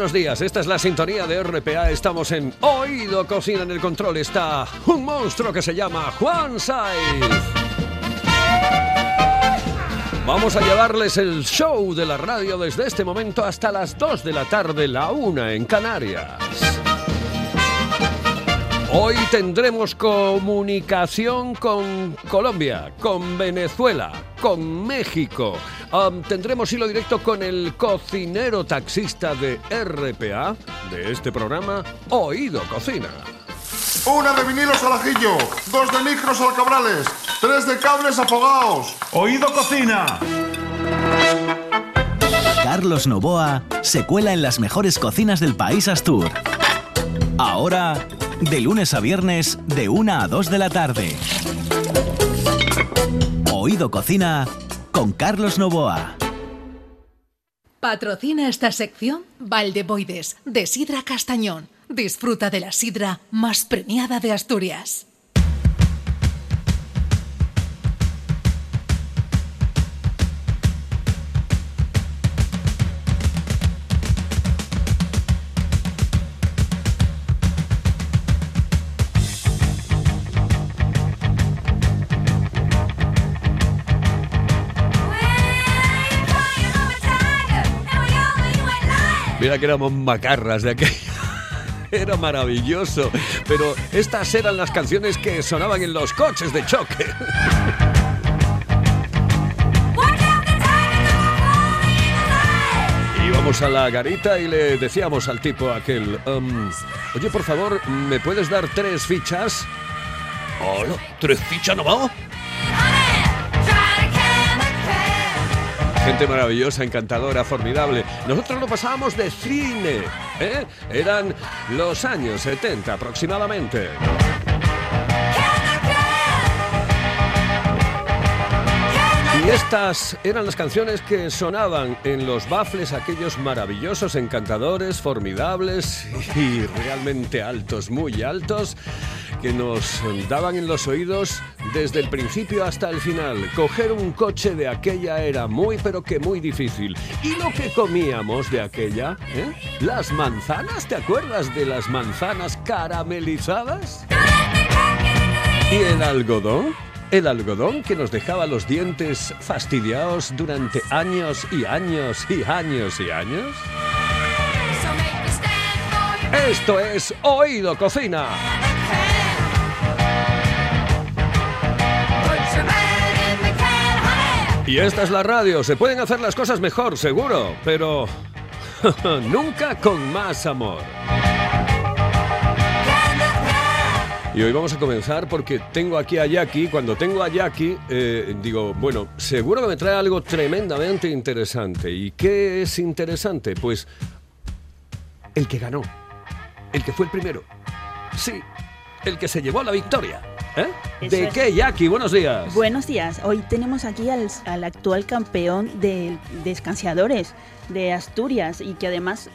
Buenos días. Esta es la sintonía de RPA. Estamos en Oído Cocina en el control. Está un monstruo que se llama Juan Saiz. Vamos a llevarles el show de la radio desde este momento hasta las 2 de la tarde, la 1 en Canarias. Hoy tendremos comunicación con Colombia, con Venezuela, con México. Um, tendremos hilo directo con el cocinero taxista de RPA de este programa, Oído Cocina. Una de vinilos al ajillo, dos de micros al cabrales, tres de cables afogados. Oído Cocina. Carlos Novoa se cuela en las mejores cocinas del país Astur. Ahora, de lunes a viernes, de 1 a 2 de la tarde. Oído Cocina con Carlos Novoa. Patrocina esta sección Valdeboides, de Sidra Castañón. Disfruta de la sidra más premiada de Asturias. Mira que éramos macarras de aquella. Era maravilloso. Pero estas eran las canciones que sonaban en los coches de choque. Íbamos a la garita y le decíamos al tipo aquel, um, oye, por favor, ¿me puedes dar tres fichas? Hola, ¿tres fichas nomás? Maravillosa, encantadora, formidable. Nosotros lo pasábamos de cine. ¿eh? Eran los años 70 aproximadamente. Estas eran las canciones que sonaban en los bafles, aquellos maravillosos, encantadores, formidables y realmente altos, muy altos, que nos daban en los oídos desde el principio hasta el final. Coger un coche de aquella era muy, pero que muy difícil. ¿Y lo que comíamos de aquella? ¿eh? ¿Las manzanas? ¿Te acuerdas de las manzanas caramelizadas? ¿Y el algodón? El algodón que nos dejaba los dientes fastidiados durante años y años y años y años. Esto es Oído Cocina. Y esta es la radio. Se pueden hacer las cosas mejor, seguro, pero nunca con más amor. Y hoy vamos a comenzar porque tengo aquí a Jackie. Cuando tengo a Jackie, eh, digo, bueno, seguro que me trae algo tremendamente interesante. ¿Y qué es interesante? Pues el que ganó, el que fue el primero. Sí, el que se llevó la victoria. ¿Eh? ¿De es. qué, Jackie? Buenos días. Buenos días. Hoy tenemos aquí al, al actual campeón de descanseadores de Asturias y que además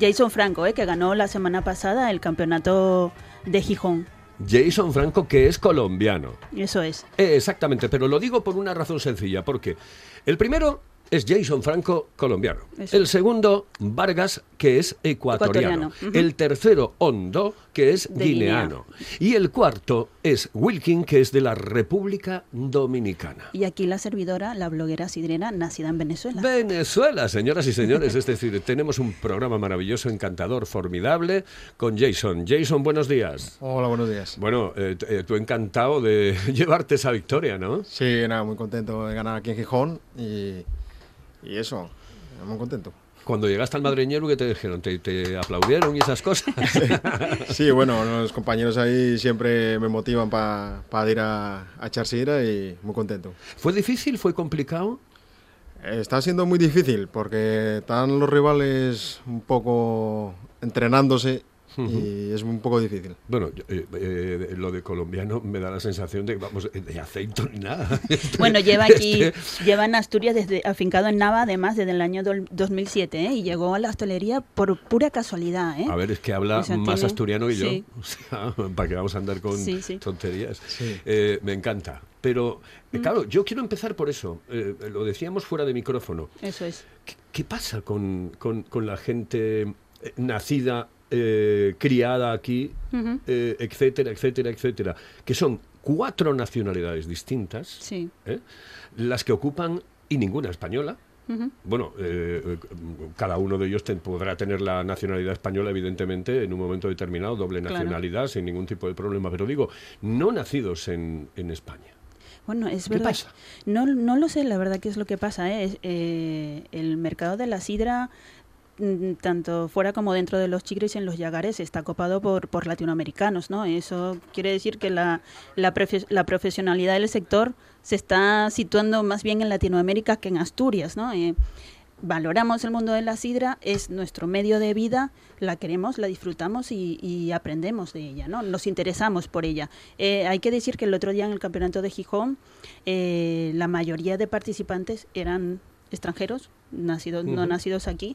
Jason Franco, eh, que ganó la semana pasada el campeonato de Gijón. Jason Franco, que es colombiano. Eso es. Eh, exactamente, pero lo digo por una razón sencilla, porque el primero es Jason Franco, colombiano. Eso. El segundo, Vargas, que es ecuatoriano. El tercero, Hondo, que es De guineano. Y el cuarto es Wilkin, que es de la República Dominicana. Y aquí la servidora, la bloguera sidrera, nacida en Venezuela. Venezuela, señoras y señores. Es decir, tenemos un programa maravilloso, encantador, formidable con Jason. Jason, buenos días. Hola, buenos días. Bueno, eh, eh, tú encantado de llevarte esa victoria, ¿no? Sí, nada, muy contento de ganar aquí en Gijón y, y eso, muy contento. Cuando llegaste al madreñero, ¿qué te dijeron? ¿Te, te aplaudieron y esas cosas? Sí, bueno, los compañeros ahí siempre me motivan para ir a, a y muy contento. ¿Fue difícil? ¿Fue complicado? Está siendo muy difícil porque están los rivales un poco entrenándose y es un poco difícil. Bueno, yo, eh, eh, lo de colombiano me da la sensación de que vamos, eh, de aceite ni nada. Bueno, lleva aquí, Este- lleva en Asturias desde afincado en Nava, además desde el año dol- 2007, ¿eh? y llegó a la hostelería por pura casualidad, ¿eh? A ver, es que habla O sea, más tiene- asturiano que yo. sí. O sea, ¿para qué vamos a andar con Sí, sí. tonterías? Me encanta. Pero, Mm. claro, yo quiero empezar por eso. Eh, lo decíamos fuera de micrófono. Eso es. ¿Qué, qué pasa con, con- con la gente nacida, eh, criada aquí, eh, etcétera, etcétera, etcétera? Que son cuatro nacionalidades distintas, Sí. ¿eh? las que ocupan, y ninguna española. Bueno, eh, cada uno de ellos te- podrá tener la nacionalidad española, evidentemente, en un momento determinado, doble Claro. nacionalidad, sin ningún tipo de problema. Pero digo, no nacidos en, en España. Bueno, es ¿Qué verdad. pasa? No, no lo sé, la verdad, qué es lo que pasa. ¿eh? Es, eh, el mercado de la sidra, tanto fuera como dentro de los chigres y en los yagares, está copado por, por latinoamericanos, ¿no? Eso quiere decir que la, la, profe- la profesionalidad del sector se está situando más bien en Latinoamérica que en Asturias, ¿no? Eh, valoramos el mundo de la sidra, es nuestro medio de vida, la queremos, la disfrutamos y, y aprendemos de ella, ¿no? Nos interesamos por ella. Eh, hay que decir que el otro día en el campeonato de Gijón, eh, la mayoría de participantes eran extranjeros, nacidos, no nacidos aquí,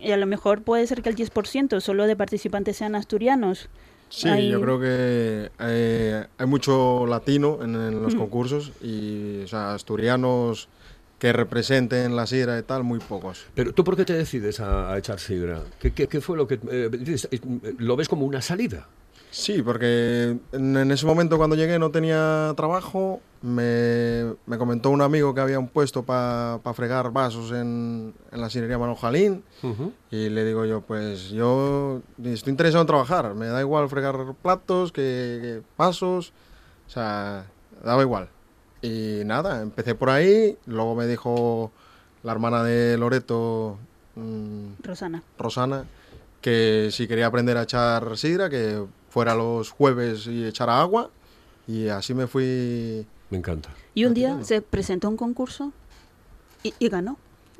y a lo mejor puede ser que el 10% solo de participantes sean asturianos. Sí, Hay- yo creo que eh, hay mucho latino en, en los concursos y o sea, asturianos que representen la sidra y tal, muy pocos. Pero tú, ¿por qué te decides a, a echar sidra? ¿Qué, qué- qué fue lo que... eh, eh, ¿Lo ves como una salida? Sí, porque en, ese momento cuando llegué no tenía trabajo, me, me comentó un amigo que había un puesto para fregar vasos en, en la sidrería Manuel Jalín Ujú. y le digo yo, pues yo estoy interesado en trabajar, me da igual fregar platos que, que vasos, o sea, daba igual. Y nada, empecé por ahí, luego me dijo la hermana de Loreto, mm, Rosana. Rosana, que si quería aprender a echar sidra, que fuera los jueves y echara agua. Y así me fui. Me encanta, Y un día se presentó un concurso y, y ganó.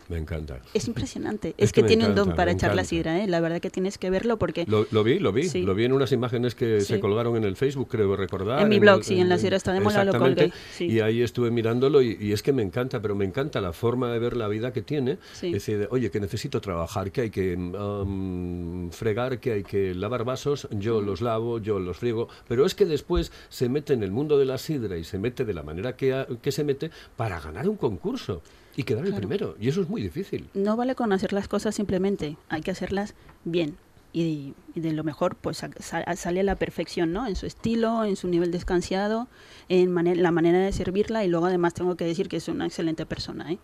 Me encanta. Es impresionante. Es Es, que que, tiene encanta, un don para echar la sidra, ¿eh? La verdad que tienes que verlo porque... Lo, lo vi, lo vi. Sí. Lo vi en unas imágenes que se Sí. colgaron en el Facebook, creo recordar. En mi blog, el- sí, en la Sierra Está de Mola lo colgué, sí. Y ahí estuve mirándolo y, y es que me encanta, pero me encanta la forma de ver la vida que tiene. Es decir, oye, que necesito trabajar, que hay que um, fregar, que hay que lavar vasos, yo los lavo, yo los friego. Pero es que después se mete en el mundo de la sidra y se mete de la manera que, que se mete para ganar un concurso y quedar el primero. Y eso es muy difícil. No vale con hacer las cosas simplemente, hay que hacerlas bien. Y, y de lo mejor, pues sa- sa- sale a la perfección, ¿no? En su estilo, en su nivel descansiado, en mane- la manera de servirla. Y luego, además, tengo que decir que es una excelente persona, ¿eh?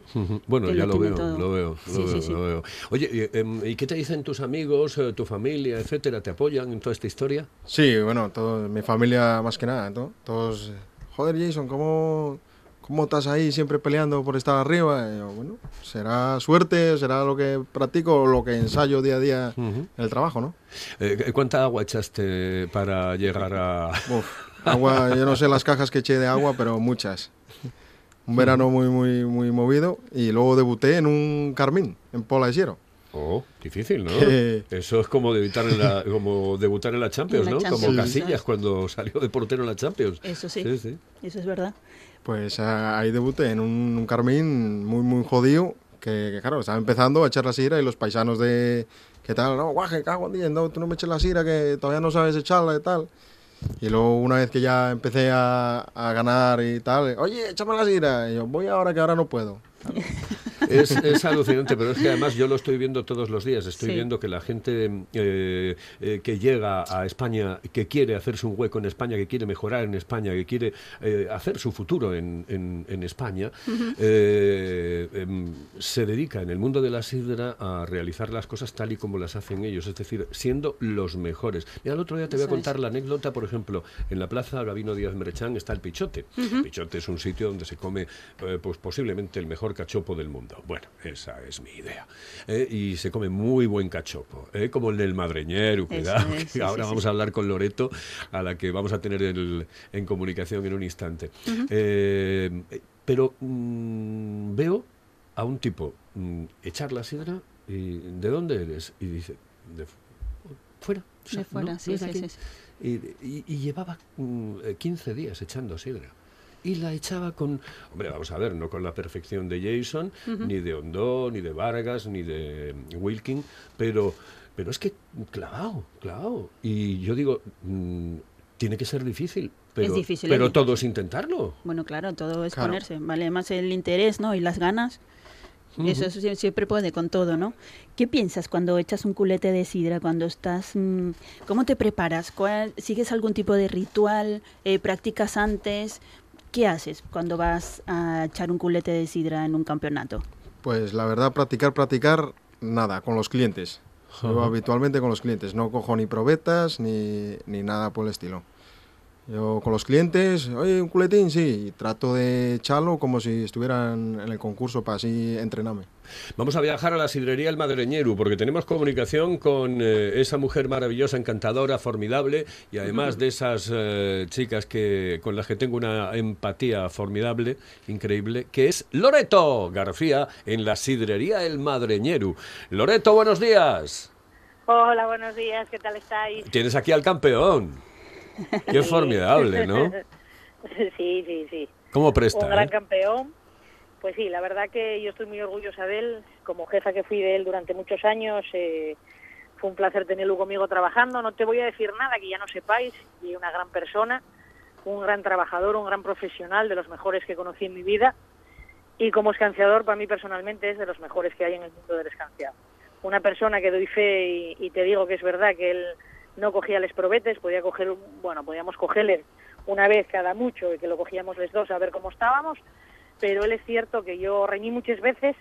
Bueno, que ya lo lo veo, lo veo, lo Sí, veo, sí, sí. lo veo. Oye, y, em, ¿y qué te dicen tus amigos, eh, tu familia, etcétera? ¿Te apoyan en toda esta historia? Sí, bueno, todo, mi familia más que nada, ¿no? Todos. eh, Joder, Jason, ¿cómo, ¿cómo estás ahí siempre peleando por estar arriba? Y yo, bueno, será suerte, será lo que practico o lo que ensayo día a día en el trabajo, ¿no? Eh, ¿Cuánta agua echaste para llegar a...? Uf, agua, yo no sé las cajas que eché de agua, pero muchas. Un verano muy, muy, muy movido y luego debuté en un Carmín, en Pola de Siero. Oh, difícil, ¿no? Que- Eso es como debutar en la, como debutar en la Champions, En la ¿no? Champions, como. Casillas cuando salió de portero en la Champions. Eso sí. Sí, sí. Eso es verdad. Pues ah, ahí debuté en un, un Carmín muy, muy jodido, que, que, claro, estaba empezando a echar la sira y los paisanos de, ¿qué tal? No, guaje, cago en diez, no, tú no me eches la sira que todavía no sabes echarla y tal. Y luego una vez que ya empecé a, a ganar y tal, oye, échame la sira. Y yo, voy ahora que ahora no puedo. Es, es alucinante, pero es que además yo lo estoy viendo todos los días. Estoy Sí. viendo que la gente eh, eh, que llega a España, que quiere hacerse un hueco en España, que quiere mejorar en España, que quiere eh, hacer su futuro en, en- en España, em, se dedica en el mundo de la sidra a realizar las cosas tal y como las hacen ellos, es decir, siendo los mejores. Mira, el otro día te voy a contar la anécdota, por ejemplo, en la plaza Gabino Díaz Merechán está el Pichote. Pichote es un sitio donde se come pues posiblemente el mejor cachopo del mundo. Bueno, esa es mi idea. Eh, y se come muy buen cachopo, eh, como el del madreñero, cuidado. es, sí, ahora sí, vamos sí. a hablar con Loreto, a la que vamos a tener el- en comunicación en un instante. Eh, eh, pero mm, veo a un tipo mm, echar la sidra y ¿de dónde eres? Y dice, de fuera. o sea, De fuera, no, sí, no es sí, aquí". sí, sí. Y, y- y llevaba mm, eh, 15 días echando sidra. Y la echaba con, hombre, vamos a ver, no con la perfección de Jason, ni de Hondó, ni de Vargas, ni de Wilkin, pero, pero es que clavado, clavado. Y yo digo, mm, tiene que ser difícil, pero, difícil, pero es todo es intentarlo. Bueno, claro, todo es Claro. ponerse, vale más el interés, ¿no? Y las ganas. Eso sie- siempre puede con todo, ¿no? ¿Qué piensas cuando echas un culete de sidra, cuando estás... mm, ¿Cómo te preparas? ¿Cuál- ¿Sigues algún tipo de ritual? Eh, ¿Practicas antes? ¿Qué haces cuando vas a echar un culete de sidra en un campeonato? Pues la verdad, practicar, practicar, nada, con los clientes. Yo habitualmente con los clientes, no cojo ni probetas ni, ni nada por el estilo. Yo con los clientes, oye, un culetín, sí, y trato de echarlo como si estuvieran en el concurso para así entrenarme. Vamos a viajar a la sidrería El Madreñeru, porque tenemos comunicación con eh, esa mujer maravillosa, encantadora, formidable, y además de esas eh, chicas que con las que tengo una empatía formidable, increíble, que es Loreto García en la sidrería El Madreñeru. Loreto, buenos días. Hola, buenos días, ¿qué tal estáis? Tienes aquí al campeón. Qué Sí. formidable, ¿no? sí, sí, sí. ¿Cómo presta? Un gran eh? campeón. Pues sí, la verdad que yo estoy muy orgullosa de él. Como jefa que fui de él durante muchos años, eh, fue un placer tenerlo conmigo trabajando. No te voy a decir nada que ya no sepáis. Y una gran persona, un gran trabajador, un gran profesional, de los mejores que conocí en mi vida. Y como escanciador, para mí personalmente es de los mejores que hay en el mundo del escanciado. Una persona que doy fe y, y te digo que es verdad que él no cogía les probetes, podía coger, bueno, podíamos cogerles una vez cada mucho y que lo cogíamos los dos a ver cómo estábamos, pero él es cierto que yo reñí muchas veces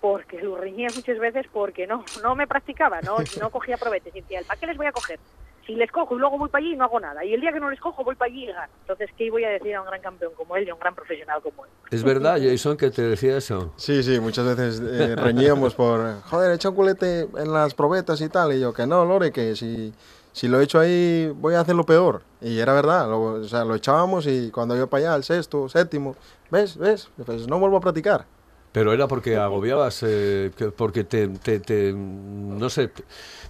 porque lo reñía muchas veces porque no no me practicaba, no no cogía probetes y decía, ¿para qué les voy a coger? Si les cojo y luego voy para allí no hago nada. Y el día que no les cojo voy para allí y gano. Entonces, ¿qué voy a decir a un gran campeón como él y a un gran profesional como él? Es verdad, Jason, que te decía eso. Sí, sí, muchas veces eh, reñíamos por, joder, echa un culete en las probetas y tal, y yo, que no, Lore, que si, si lo echo ahí voy a hacerlo peor. Y era verdad, lo, o sea, lo echábamos y cuando iba para allá, el sexto, séptimo, ¿ves? ¿Ves? Pues no vuelvo a practicar. Pero era porque agobiabas, eh, que- porque te, te- te, no sé,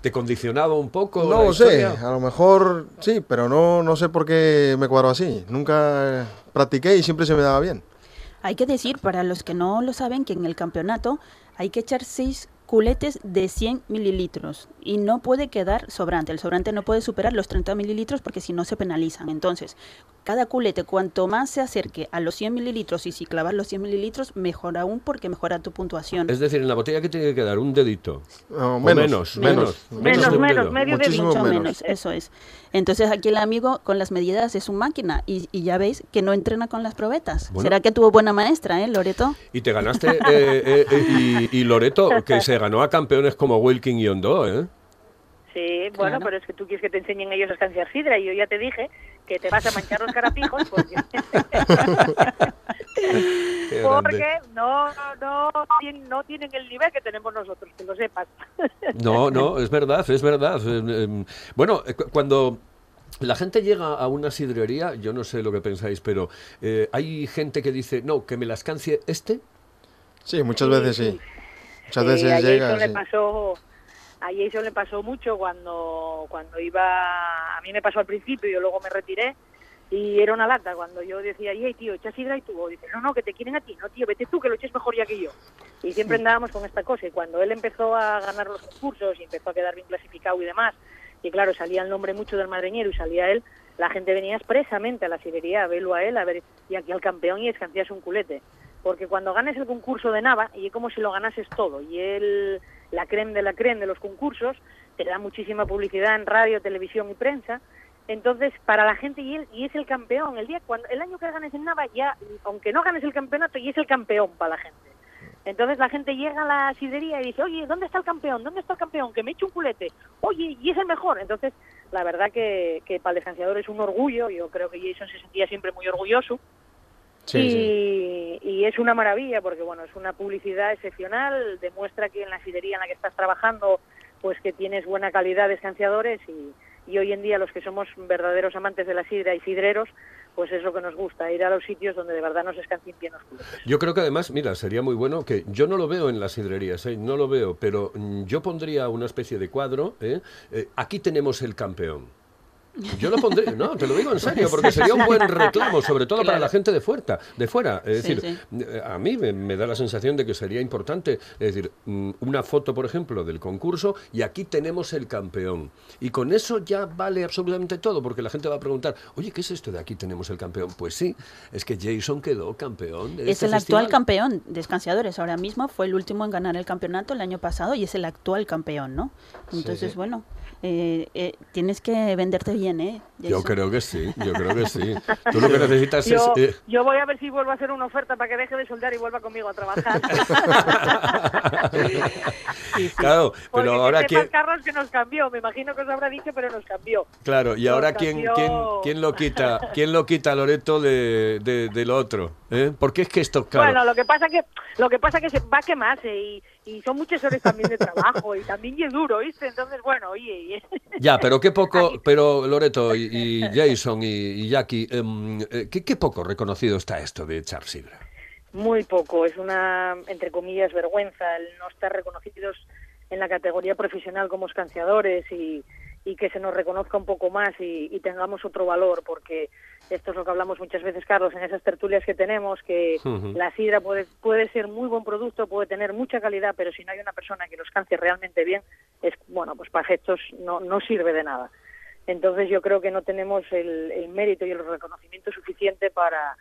te, condicionaba un poco. No lo sé, a lo mejor sí, pero no, no sé por qué me cuadro así. Nunca practiqué y siempre se me daba bien. Hay que decir, para los que no lo saben, que en el campeonato hay que echar seis culetes de 100 mililitros y no puede quedar sobrante. El sobrante no puede superar los 30 mililitros porque si no se penalizan. Entonces, cada culete, cuanto más se acerque a los 100 mililitros y si clavas los 100 mililitros, mejor aún porque mejora tu puntuación. Es decir, en la botella que tiene que quedar un dedito. No, O menos, menos, menos, menos. Menos, de menos, medio Muchísimo dedito. Mucho menos. menos, eso es. Entonces aquí el amigo con las medidas es un máquina y, y ya veis que no entrena con las probetas. Bueno. ¿Será que tuvo buena maestra, eh, Loreto? Y te ganaste, eh, eh, eh, y, y Loreto, que se ganó a campeones como Wilkin y Hondo, ¿eh? Sí, bueno, Claro. pero es que tú quieres que te enseñen ellos a escanciar sidra y yo ya te dije que te vas a manchar los carapijos porque, Qué porque no, no, no tienen el nivel que tenemos nosotros, que lo sepas. No, no, es verdad, es verdad. Eh, em, Bueno, eh, cu- cuando la gente llega a una sidrería, yo no sé lo que pensáis, pero eh, hay gente que dice, no, que me las cancie este. Sí, muchas Sí, veces sí. Muchas veces a llega. Jason le pasó a Jason le pasó mucho cuando cuando iba a mí me pasó al principio yo luego me retiré y era una lata cuando yo decía hey tío echa sidra y tú dice no no que te quieren a ti no tío vete tú que lo eches mejor ya que yo y siempre andábamos con esta cosa y cuando él empezó a ganar los concursos y empezó a quedar bien clasificado y demás y claro salía el nombre mucho del madreñero y salía él la gente venía expresamente a la sidrería a verlo a él a ver y aquí al campeón y escancias un culete porque cuando ganes el concurso de Nava, y es como si lo ganases todo, y él, la creme de la creme de los concursos, te da muchísima publicidad en radio, televisión y prensa, entonces, para la gente, y, él, y es el campeón. El día cuando el año que ganes en Nava, ya, aunque no ganes el campeonato, y es el campeón para la gente. Entonces la gente llega a la sidería y dice, oye, ¿dónde está el campeón? ¿Dónde está el campeón? Que me eche un culete. Oye, y es el mejor. Entonces, la verdad que, que para el descansador es un orgullo. Yo creo que Jason se sentía siempre muy orgulloso. Sí, y, sí. y es una maravilla porque, bueno, es una publicidad excepcional. Demuestra que en la sidería en la que estás trabajando, pues que tienes buena calidad de escanciadores y, y hoy en día los que somos verdaderos amantes de la sidra y sidreros, pues es lo que nos gusta, ir a los sitios donde de verdad nos escancien bien los. Yo creo que además, mira, sería muy bueno que yo no lo veo en las sidrerías, ¿eh? no lo veo, pero mm, yo pondría una especie de cuadro. ¿eh? Eh, aquí tenemos el campeón. Yo lo pondría, no, te lo digo en serio, porque sería un buen reclamo, sobre todo para la gente de fuera. De fuera. Es Sí, decir, eh, a mí me, me da la sensación de que sería importante, es decir, mm, una foto, por ejemplo, del concurso y aquí tenemos el campeón. Y con eso ya vale absolutamente todo, porque la gente va a preguntar, oye, ¿qué es esto de aquí tenemos el campeón? Pues sí, es que Jason quedó campeón. De Es este el actual campeón de escanciadores. Ahora mismo fue el último en ganar el campeonato el año pasado y es el actual campeón, ¿no? Entonces, sí. bueno, eh, eh, tienes que venderte bien, ¿eh? Yo creo que sí, yo creo que sí. Tú lo que necesitas Yo, es... eh, yo voy a ver si vuelvo a hacer una oferta para que deje de soldar y vuelva conmigo a trabajar. Claro, Porque pero que ahora sepas, quién... Carlos, que nos cambió. Me imagino que os habrá dicho, pero nos cambió. Claro, y Nos ahora quién, quién, quién lo quita, quién lo quita Loreto de, de- del otro, ¿eh? Porque es que esto, claro, Bueno, lo que pasa que lo que pasa que se va a quemarse y, y son muchas horas también de trabajo y también es duro, ¿viste? Entonces, bueno, oye, ya, pero qué poco, pero Loreto y, y Jason y, y Jackie, em, eh, ¿qué, qué poco reconocido está esto de echar sidra. muy poco. Es una, entre comillas, vergüenza el no estar reconocidos en la categoría profesional como escanciadores y, y que se nos reconozca un poco más y, y tengamos otro valor, porque esto es lo que hablamos muchas veces, Carlos, en esas tertulias que tenemos, que la sidra puede, puede ser muy buen producto, puede tener mucha calidad, pero si no hay una persona que lo escancie realmente bien, es bueno, pues para efectos no, no sirve de nada. Entonces yo creo que no tenemos el, el mérito y el reconocimiento suficiente para,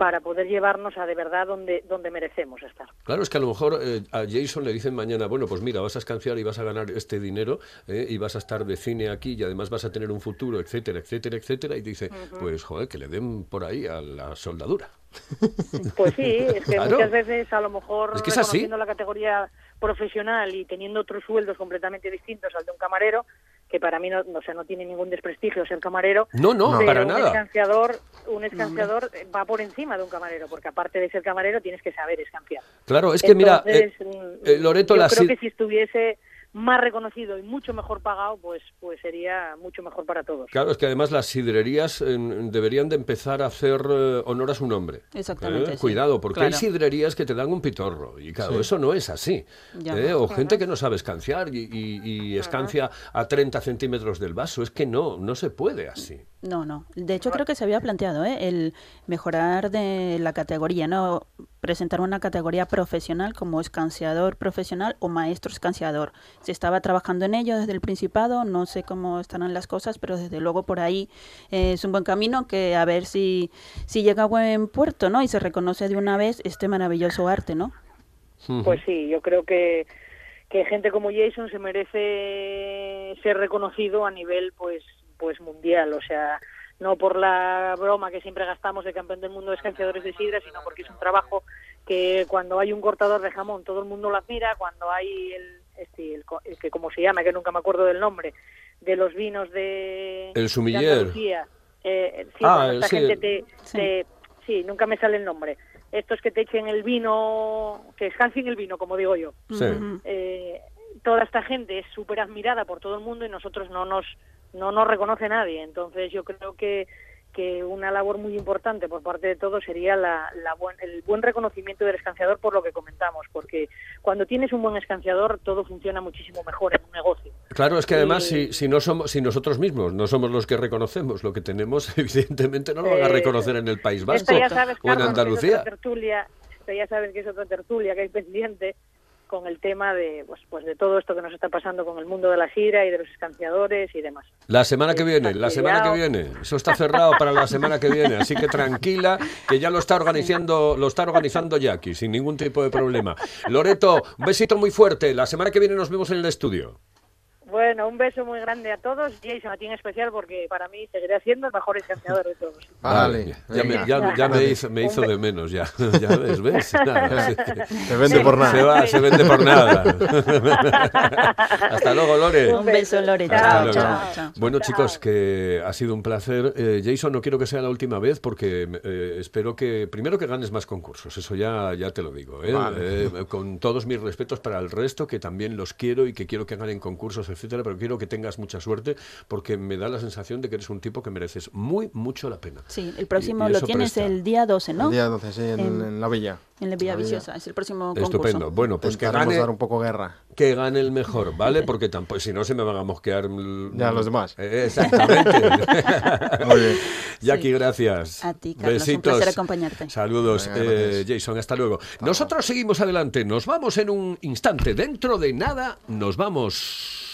para poder llevarnos a de verdad donde, donde merecemos estar. Claro, es que a lo mejor eh, a Jason le dicen mañana, bueno, pues mira, vas a escanciar y vas a ganar este dinero ¿eh? y vas a estar de cine aquí y además vas a tener un futuro, etcétera, etcétera, etcétera, y dice, pues joder, que le den por ahí a la soldadura. Pues sí, es que Claro. muchas veces a lo mejor Es que es así. reconociendo la categoría profesional y teniendo otros sueldos completamente distintos al de un camarero, que para mí no, o sea, no tiene ningún desprestigio ser camarero, No, no, pero para un nada. escanciador, un escanciador va por encima de un camarero, porque aparte de ser camarero tienes que saber escanciar. Claro, es que mira, eh, eh, Loreto, yo la creo que si estuviese más reconocido y mucho mejor pagado, pues pues sería mucho mejor para todos. Claro, es que además las sidrerías eh, deberían de empezar a hacer eh, honor a su nombre. Exactamente, ¿Eh? sí. Cuidado, porque hay sidrerías que te dan un pitorro. Y claro, eso no es así. Ya. ¿eh? O gente que no sabe escanciar y, y- y escancia a 30 centímetros del vaso. Es que no, no se puede así. No, no. De hecho, creo que se había planteado ¿eh? el mejorar de la categoría, ¿no? Presentar una categoría profesional como escanciador profesional o maestro escanciador. Se estaba trabajando en ello desde el Principado, no sé cómo estarán las cosas, pero desde luego por ahí eh, es un buen camino que a ver si, si llega a buen puerto, ¿no? Y se reconoce de una vez este maravilloso arte, ¿no? Pues sí, yo creo que, que gente como Jason se merece ser reconocido a nivel pues pues mundial, o sea, no por la broma que siempre gastamos de campeón del mundo de escanciadores de sidra, sino porque es un trabajo que cuando hay un cortador de jamón todo el mundo lo admira, cuando hay el, este, el, co- el que como se llama, que nunca me acuerdo del nombre, de los vinos de, El de sommelier. Andalucía, eh, sí, Ah, cuando esta sí, gente el- te, Sí. te- sí, nunca me sale el nombre. Estos que te echen el vino, que escancien el vino, como digo yo. Sí. Eh, toda esta gente es súper admirada por todo el mundo y nosotros no nos no nos reconoce nadie. Entonces yo creo que que una labor muy importante por parte de todos sería la, la buen- el buen reconocimiento del escanciador por lo que comentamos, porque cuando tienes un buen escanciador todo funciona muchísimo mejor en un negocio. Claro, es que además Y- si, si no somos, si nosotros mismos no somos los que reconocemos lo que tenemos, evidentemente no lo van a Eh, reconocer en el País Vasco sabes, o en Andalucía. esta ya sabes que es otra tertulia que hay pendiente, con el tema de pues, pues de todo esto que nos está pasando con el mundo de la sidra y de los escanciadores y demás. La semana que viene, la semana que viene. Eso está cerrado para la semana que viene, así que tranquila, que ya lo está organizando, lo está organizando Jackie, sin ningún tipo de problema. Loreto, un besito muy fuerte. La semana que viene nos vemos en el estudio. Bueno, un beso muy grande a todos. Jason, a ti en especial, porque para mí seguiré siendo el mejor escanciador de todos. Vale. Ya, me, ya, ya me hizo, me hizo de menos, ya. Ya ves, ¿ves? Nada, Se vende por nada. Se va, se vende por nada. Hasta luego, Lore. Un beso, Lore. Hasta Chao, luego. chao, chao. Bueno, chicos, que ha sido un placer. Eh, Jason, no quiero que sea la última vez porque eh, espero que, primero que ganes más concursos, eso ya, ya te lo digo. ¿eh? Vale. Eh, con todos mis respetos para el resto, que también los quiero y que quiero que ganen concursos, etcétera, pero quiero que tengas mucha suerte porque me da la sensación de que eres un tipo que mereces muy, mucho la pena. Sí, el próximo Y- y lo tienes presta. el día 12, ¿no? El día 12, sí, en, En- en la villa. En la Villa La Villa. Viciosa, es el próximo concurso. Estupendo. Bueno, pues que gane, dar un poco guerra. que gane el mejor, ¿vale? Porque tampoco, si no se me van a mosquear. Ya, los demás. Eh, exactamente. Muy bien. Jackie, Sí. gracias. A ti, Carlos, un Besitos. placer acompañarte. Saludos, Venga, eh. Jason. Hasta luego. Nosotros seguimos adelante. Nos vamos en un instante. Dentro de nada, nos vamos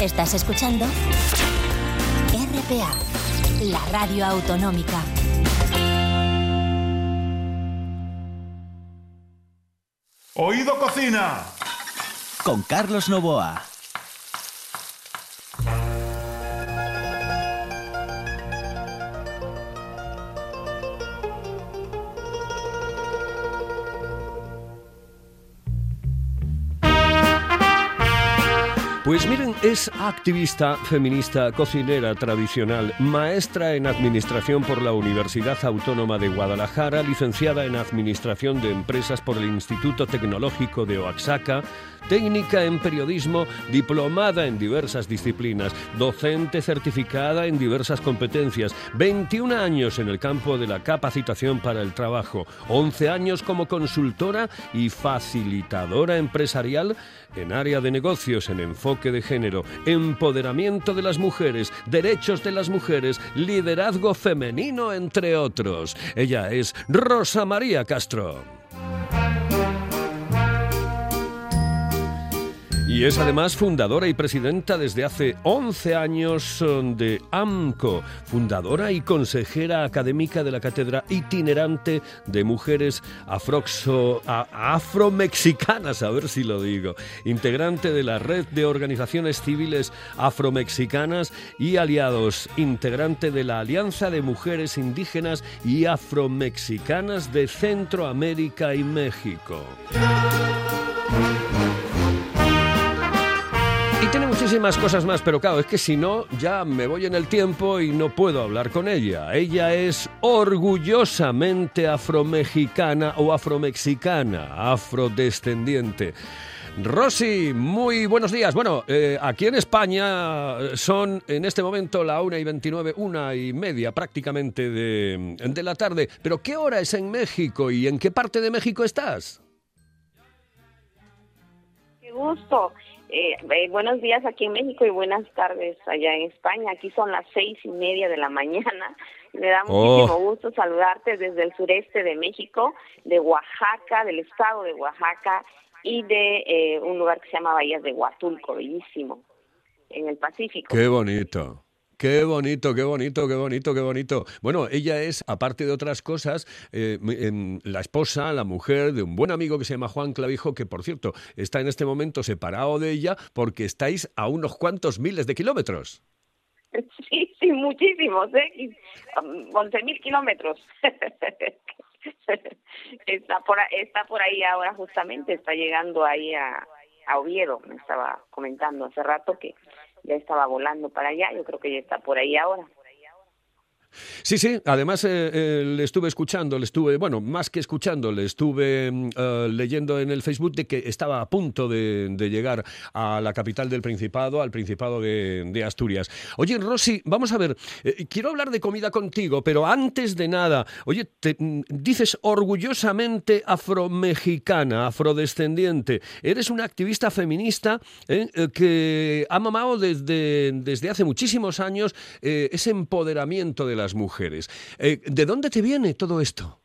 Estás escuchando RPA, la radio autonómica. Oído Cocina. Con Carlos Novoa. Pues miren, es activista, feminista, cocinera tradicional, maestra en administración por la Universidad Autónoma de Guadalajara, licenciada en administración de empresas por el Instituto Tecnológico de Oaxaca, técnica en periodismo, diplomada en diversas disciplinas, docente certificada en diversas competencias, 21 años en el campo de la capacitación para el trabajo, 11 años como consultora y facilitadora empresarial en área de negocios en enfoque de género, empoderamiento de las mujeres, derechos de las mujeres, liderazgo femenino, entre otros. Ella es Rosa María Castro. Y es además fundadora y presidenta desde hace 11 años eh, de AMCO, fundadora y consejera académica de la Cátedra Itinerante de Mujeres Afroxo, a- Afromexicanas, a ver si lo digo, integrante de la Red de Organizaciones Civiles Afromexicanas y Aliados, integrante de la Alianza de Mujeres Indígenas y Afromexicanas de Centroamérica y México. Muchísimas cosas más, pero claro, es que si no, ya me voy en el tiempo y no puedo hablar con ella. Ella es orgullosamente afromexicana o afromexicana, afrodescendiente. Rosy, muy buenos días. Bueno, eh, aquí en España son en este momento la una y 29, una y media prácticamente de, de la tarde. Pero ¿qué hora es en México y en qué parte de México estás? Qué gusto. Eh, eh, buenos días aquí en México y buenas tardes allá en España. Aquí son las seis y media de la mañana. Me da Oh. muchísimo gusto saludarte desde el sureste de México, de Oaxaca, del estado de Oaxaca y de eh, un lugar que se llama Bahías de Huatulco, bellísimo, en el Pacífico. Qué bonito. Qué bonito, qué bonito, qué bonito, qué bonito. Bueno, ella es, aparte de otras cosas, eh, em, la esposa, la mujer de un buen amigo que se llama Juan Clavijo, que por cierto está en este momento separado de ella porque estáis a unos cuantos miles de kilómetros. Sí, sí, muchísimos, ¿eh? Y, um, 11.000 kilómetros. está, por, está por ahí ahora justamente, está llegando ahí a Oviedo. Me estaba comentando hace rato que ya estaba volando para allá, yo creo que ya está por ahí ahora. Sí, sí, además eh, eh, le estuve escuchando, le estuve, bueno, más que escuchando, le estuve mm, eh, leyendo en el Facebook de que estaba a punto de, llegar a la capital del Principado, al Principado de, Asturias. Oye, Rosy, vamos a ver, quiero hablar de comida contigo, pero antes de nada, oye, te, mm, dices orgullosamente afromexicana, afrodescendiente, eres una activista feminista que ha mamado desde, desde hace muchísimos años ese empoderamiento de la mujeres. Eh, ¿De dónde te viene todo esto?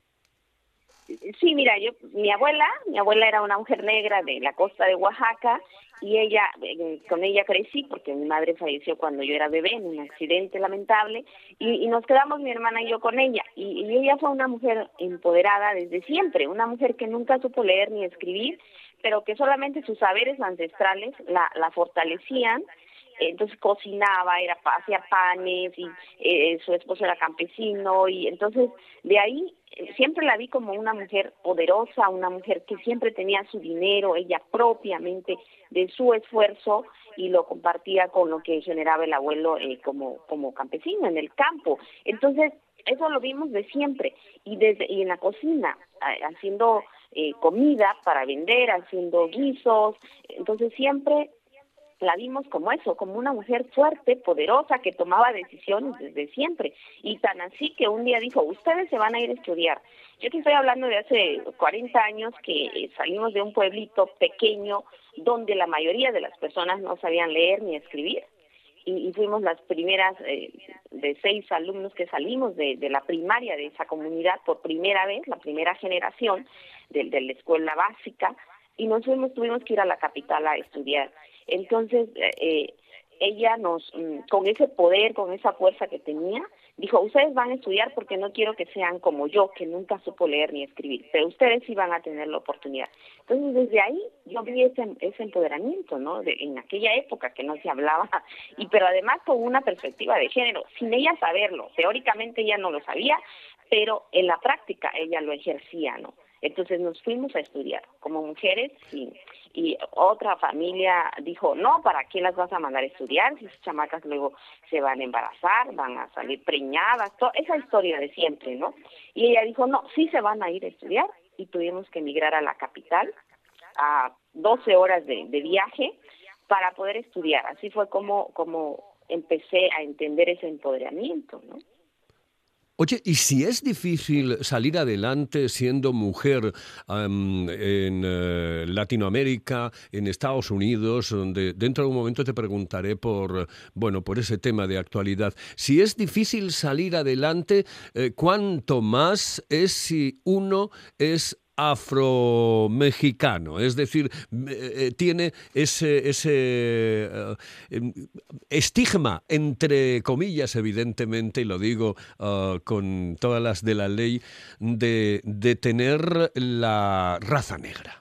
Sí, mira, yo, mi abuela, mi abuela era una mujer negra de la costa de Oaxaca y ella, eh, con ella crecí porque mi madre falleció cuando yo era bebé en un accidente lamentable y, nos quedamos mi hermana y yo con ella y, ella fue una mujer empoderada desde siempre, una mujer que nunca supo leer ni escribir, pero que solamente sus saberes ancestrales la, la fortalecían entonces cocinaba, era hacía panes y eh, su esposo era campesino y entonces de ahí eh, siempre la vi como una mujer poderosa, una mujer que siempre tenía su dinero, ella propiamente de su esfuerzo y lo compartía con lo que generaba el abuelo eh, como como campesino en el campo. Entonces eso lo vimos de siempre y desde y en la cocina haciendo comida para vender, haciendo guisos, entonces siempre la vimos como eso, como una mujer fuerte, poderosa, que tomaba decisiones desde siempre. Y tan así que un día dijo, ustedes se van a ir a estudiar. Yo te estoy hablando de hace 40 años que eh, salimos de un pueblito pequeño donde la mayoría de las personas no sabían leer ni escribir. Y, fuimos las primeras eh, de seis alumnos que salimos de, la primaria de esa comunidad por primera vez, la primera generación de, de la escuela básica, y nos fuimos, tuvimos que ir a la capital a estudiar. Entonces, eh, ella nos, mm, con ese poder, con esa fuerza que tenía, dijo, ustedes van a estudiar porque no quiero que sean como yo, que nunca supo leer ni escribir, pero ustedes sí van a tener la oportunidad. Entonces, desde ahí yo vi ese, empoderamiento, ¿no? De, en aquella época que no se hablaba, y pero además con una perspectiva de género, sin ella saberlo. Teóricamente ella no lo sabía, pero en la práctica ella lo ejercía, ¿no? Entonces nos fuimos a estudiar como mujeres y, y otra familia dijo, no, ¿para qué las vas a mandar a estudiar? Si esas chamacas luego se van a embarazar, van a salir preñadas, toda esa historia de siempre, ¿no? Y ella dijo, no, sí se van a ir a estudiar y tuvimos que emigrar a la capital a 12 horas de, de viaje para poder estudiar. Así fue como, como empecé a entender ese empoderamiento, ¿no? Oye, ¿y si es difícil salir adelante siendo mujer en eh, Latinoamérica, en Estados Unidos, donde dentro de un momento te preguntaré por, bueno, por ese tema de actualidad? Si es difícil salir adelante, eh, ¿cuánto más es si uno es afromexicano, es decir, eh, tiene ese, eh, em, estigma, entre comillas, evidentemente, y lo digo con todas las de la ley, de, de tener la raza negra.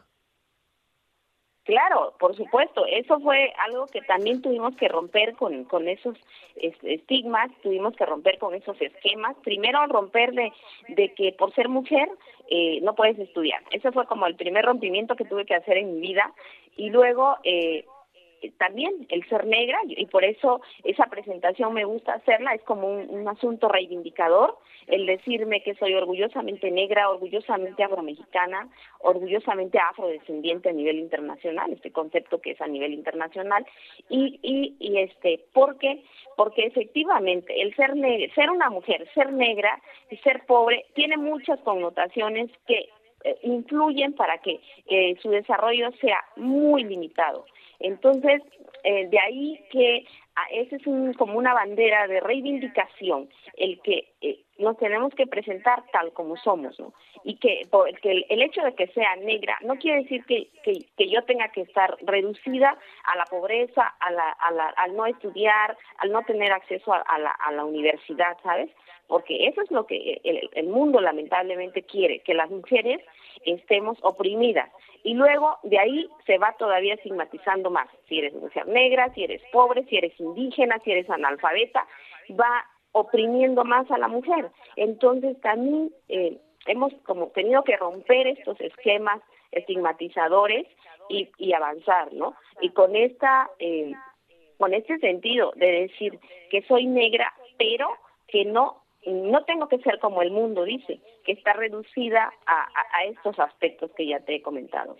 Claro, por supuesto, eso fue algo que también tuvimos que romper con, con esos estigmas, tuvimos que romper con esos esquemas. Primero romper de, de que por ser mujer eh, no puedes estudiar. Ese fue como el primer rompimiento que tuve que hacer en mi vida. Y luego eh, también el ser negra y por eso esa presentación me gusta hacerla, es como un, asunto reivindicador, el decirme que soy orgullosamente negra, orgullosamente afromexicana, orgullosamente afrodescendiente a nivel internacional, este concepto que es a nivel internacional, y, y, y este, porque porque efectivamente el ser negra, ser una mujer, ser negra y ser pobre tiene muchas connotaciones que eh, influyen para que su desarrollo sea muy limitado. Entonces, eh, de ahí que ah, ese es un, como una bandera de reivindicación, el que eh, nos tenemos que presentar tal como somos, ¿no? Y que, que el, hecho de que sea negra no quiere decir que, que, yo tenga que estar reducida a la pobreza, a la, a la, al no estudiar, al no tener acceso a, la, a la universidad, ¿sabes? Porque eso es lo que el, el mundo lamentablemente quiere, que las mujeres estemos oprimidas. Y luego de ahí se va todavía estigmatizando más. Si eres mujer negra, si eres pobre, si eres indígena, si eres analfabeta, va oprimiendo más a la mujer. Entonces también eh, hemos como tenido que romper estos esquemas estigmatizadores y, y avanzar, ¿no? Y con esta, eh, con este sentido de decir que soy negra, pero que no no tengo que ser como el mundo dice, que está reducida a estos aspectos que ya te he comentado.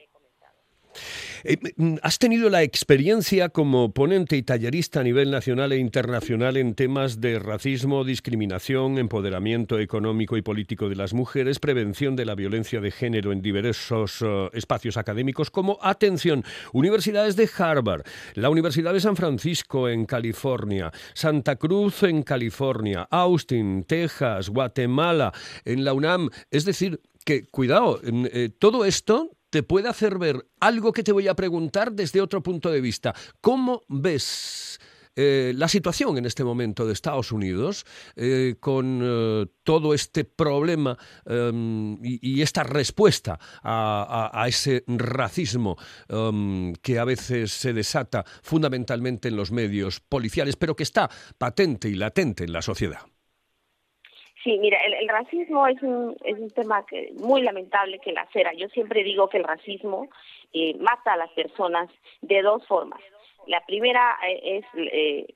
Eh, mm, ¿Has tenido la experiencia como ponente y tallerista a nivel nacional e internacional en temas de racismo, discriminación, empoderamiento económico y político de las mujeres, prevención de la violencia de género en diversos eh, espacios académicos como, atención, universidades de Harvard, la Universidad de San Francisco en California, Santa Cruz en California, Austin, Texas, Guatemala, en la UNAM? Es decir, que, cuidado, eh, todo esto te puede hacer ver algo que te voy a preguntar desde otro punto de vista. ¿Cómo ves eh, la situación en este momento de Estados Unidos eh, con eh, todo este problema em, y, esta respuesta a, ese racismo em, que a veces se desata fundamentalmente en los medios policiales, pero que está patente y latente en la sociedad. Sí, mira, el, racismo es un, es un tema muy lamentable que la cera. Yo siempre digo que el racismo eh, mata a las personas de dos formas. La primera eh, es eh,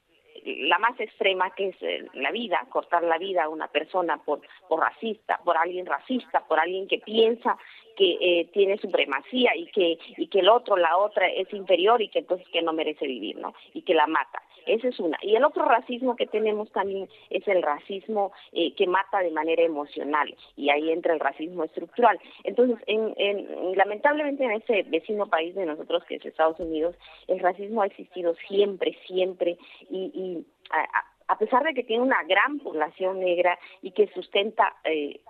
la más extrema, que es la vida, cortar la vida a una persona por, por racista, por alguien racista, por alguien que piensa que tiene supremacía y que y que el otro, la otra es inferior y que entonces que no merece vivir, ¿no? Y que la mata. Esa es una. Y el otro racismo que tenemos también es el racismo eh, que mata de manera emocional y ahí entra el racismo estructural. Entonces, en, lamentablemente en ese vecino país de nosotros que es Estados Unidos, el racismo ha existido siempre, siempre y, a, pesar de que tiene una gran población negra y que sustenta eh,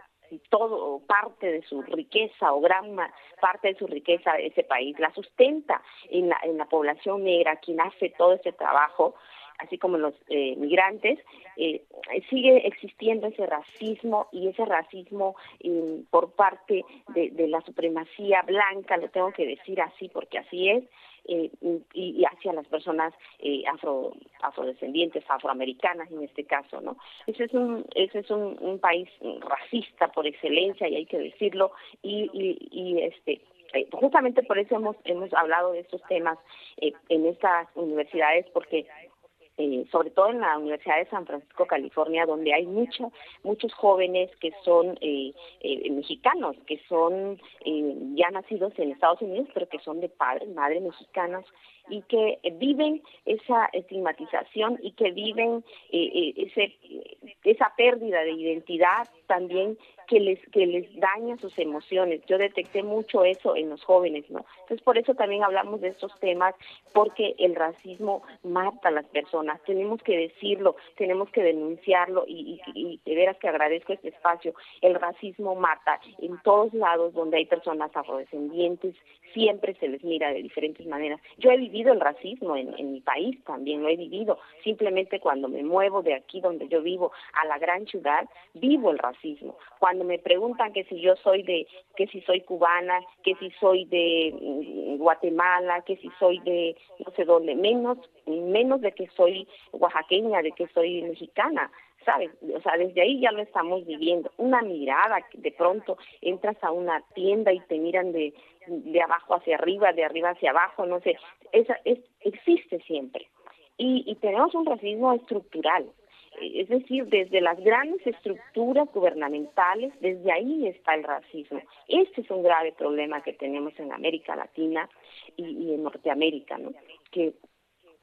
todo parte de su riqueza o gran parte de su riqueza de ese país la sustenta en la, en la población negra quien hace todo ese trabajo así como los eh, migrantes, eh, sigue existiendo ese racismo y ese racismo eh, por parte de, la supremacía blanca, lo tengo que decir así porque así es, eh, y, hacia las personas eh, afro, afrodescendientes, afroamericanas en este caso, ¿no? Ese es un, ese es un, país racista por excelencia y hay que decirlo y, y, este eh, justamente por eso hemos hemos hablado de estos temas en estas universidades porque eh, sobre todo en la Universidad de San Francisco, California, donde hay muchos muchos jóvenes que son eh, eh, mexicanos, que son ya nacidos en Estados Unidos, pero que son de padres, madres mexicanas y que viven esa estigmatización y que viven ese, esa pérdida de identidad también que les que les daña sus emociones. Yo detecté mucho eso en los jóvenes, ¿no? Entonces por eso también hablamos de estos temas porque el racismo mata a las personas. Tenemos que decirlo, tenemos que denunciarlo y, y, de veras que agradezco este espacio. El racismo mata en todos lados donde hay personas afrodescendientes, siempre se les mira de diferentes maneras. Yo he vivido el racismo en, en mi país también, lo he vivido. Simplemente cuando me muevo de aquí donde yo vivo a la gran ciudad, vivo el racismo. Cuando me preguntan que si yo soy de, que si soy cubana, que si soy de mm, Guatemala, que si soy de no sé dónde, menos, menos de que soy oaxaqueña, de que soy mexicana. ¿Sabes? O sea, desde ahí ya lo estamos viviendo. Una mirada, de pronto entras a una tienda y te miran de, de abajo hacia arriba, de arriba hacia abajo, no sé, esa es, existe siempre. Y, y tenemos un racismo estructural, es decir, desde las grandes estructuras gubernamentales, desde ahí está el racismo. Este es un grave problema que tenemos en América Latina y, en Norteamérica, ¿no? Que,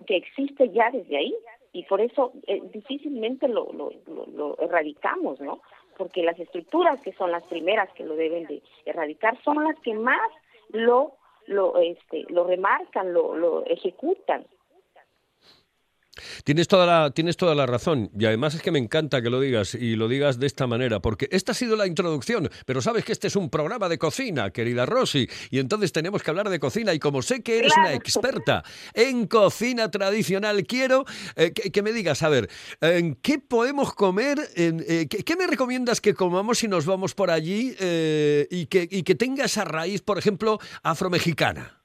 que existe ya desde ahí y por eso eh, difícilmente lo, lo, lo, erradicamos, ¿no? Porque las estructuras que son las primeras que lo deben de erradicar son las que más lo lo este lo remarcan, lo, lo ejecutan. Tienes toda, la, tienes toda la razón. Y además es que me encanta que lo digas y lo digas de esta manera, porque esta ha sido la introducción, pero sabes que este es un programa de cocina, querida Rosy, y entonces tenemos que hablar de cocina. Y como sé que eres una experta en cocina tradicional, quiero eh, que, me digas, a ver, ¿en ¿qué podemos comer? En, eh, ¿qué, me recomiendas que comamos si nos vamos por allí eh, y, que, y que tenga esa raíz, por ejemplo, afromexicana?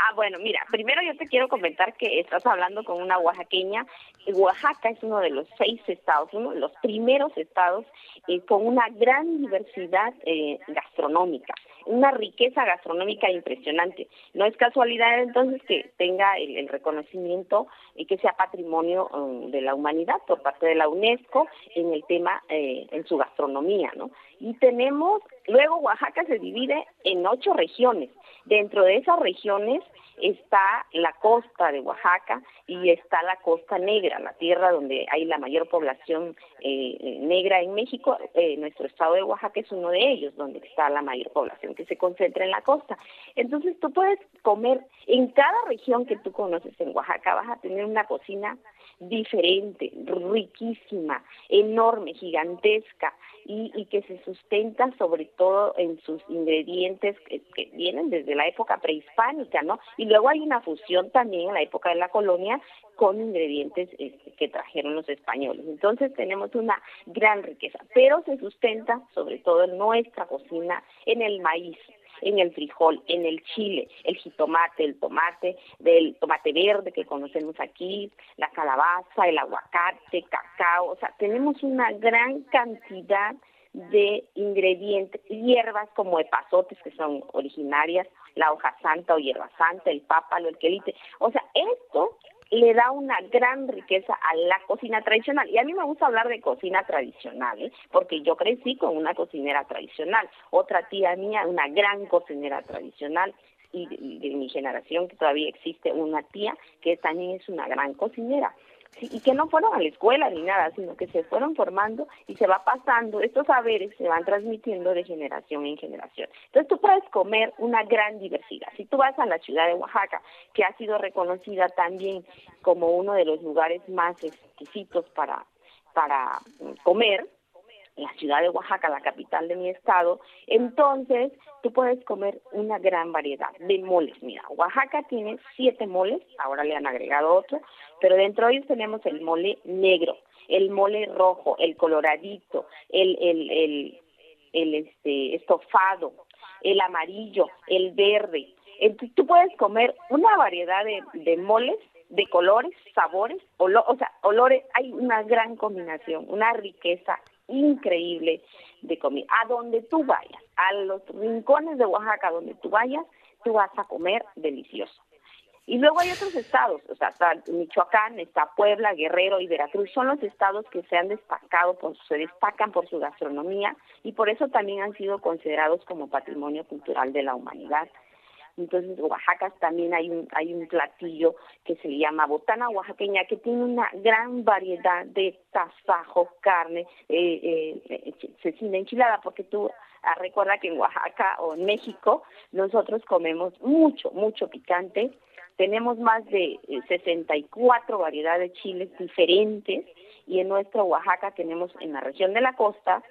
Ah, bueno, mira, primero yo te quiero comentar que estás hablando con una oaxaqueña. Oaxaca es uno de los seis estados, uno de los primeros estados eh, con una gran diversidad eh, gastronómica. una riqueza gastronómica impresionante. No es casualidad entonces que tenga el, reconocimiento y que sea patrimonio um, de la humanidad por parte de la UNESCO en el tema, eh, en su gastronomía, ¿no? Y tenemos, luego Oaxaca se divide en ocho regiones. Dentro de esas regiones está la costa de Oaxaca y está la costa negra, la tierra donde hay la mayor población eh, negra en México. Eh, nuestro estado de Oaxaca es uno de ellos, donde está la mayor población que se concentra en la costa. Entonces tú puedes comer en cada región que tú conoces en Oaxaca, vas a tener una cocina diferente, riquísima, enorme, gigantesca y, que se sustenta sobre todo en sus ingredientes que, vienen desde la época prehispánica, ¿no? Y luego hay una fusión también en la época de la colonia con ingredientes este, que trajeron los españoles. Entonces tenemos una gran riqueza, pero se sustenta sobre todo en nuestra cocina en el maíz, en el frijol, en el chile, el jitomate, el tomate, del tomate verde que conocemos aquí, la calabaza, el aguacate, cacao, o sea, tenemos una gran cantidad de ingredientes, hierbas como epazotes que son originarias, la hoja santa o hierba santa, el pápalo, el quelite. O sea, esto le da una gran riqueza a la cocina tradicional. Y a mí me gusta hablar de cocina tradicional, ¿eh? porque yo crecí con una cocinera tradicional. Otra tía mía, una gran cocinera tradicional. Y de, de mi generación, que todavía existe una tía que también es una gran cocinera y que no fueron a la escuela ni nada, sino que se fueron formando y se va pasando, estos saberes se van transmitiendo de generación en generación. Entonces tú puedes comer una gran diversidad. Si tú vas a la ciudad de Oaxaca, que ha sido reconocida también como uno de los lugares más exquisitos para, para comer, la ciudad de Oaxaca, la capital de mi estado, entonces tú puedes comer una gran variedad de moles. Mira, Oaxaca tiene siete moles, ahora le han agregado otro, pero dentro de ellos tenemos el mole negro, el mole rojo, el coloradito, el, el, el, el este, estofado, el amarillo, el verde. Entonces, tú puedes comer una variedad de, de moles de colores, sabores, o sea, olores, hay una gran combinación, una riqueza increíble de comida. A donde tú vayas, a los rincones de Oaxaca, donde tú vayas, tú vas a comer delicioso. Y luego hay otros estados, o sea, Michoacán, está Puebla, Guerrero y Veracruz, son los estados que se han destacado, por, se destacan por su gastronomía y por eso también han sido considerados como patrimonio cultural de la humanidad. Entonces, Oaxaca también hay un, hay un platillo que se llama botana oaxaqueña, que tiene una gran variedad de tasajo, carne, eh, eh, cecina enchilada, porque tú ah, recuerda que en Oaxaca o en México nosotros comemos mucho, mucho picante. Tenemos más de 64 eh, variedades de chiles diferentes y en nuestra Oaxaca tenemos en la región de la costa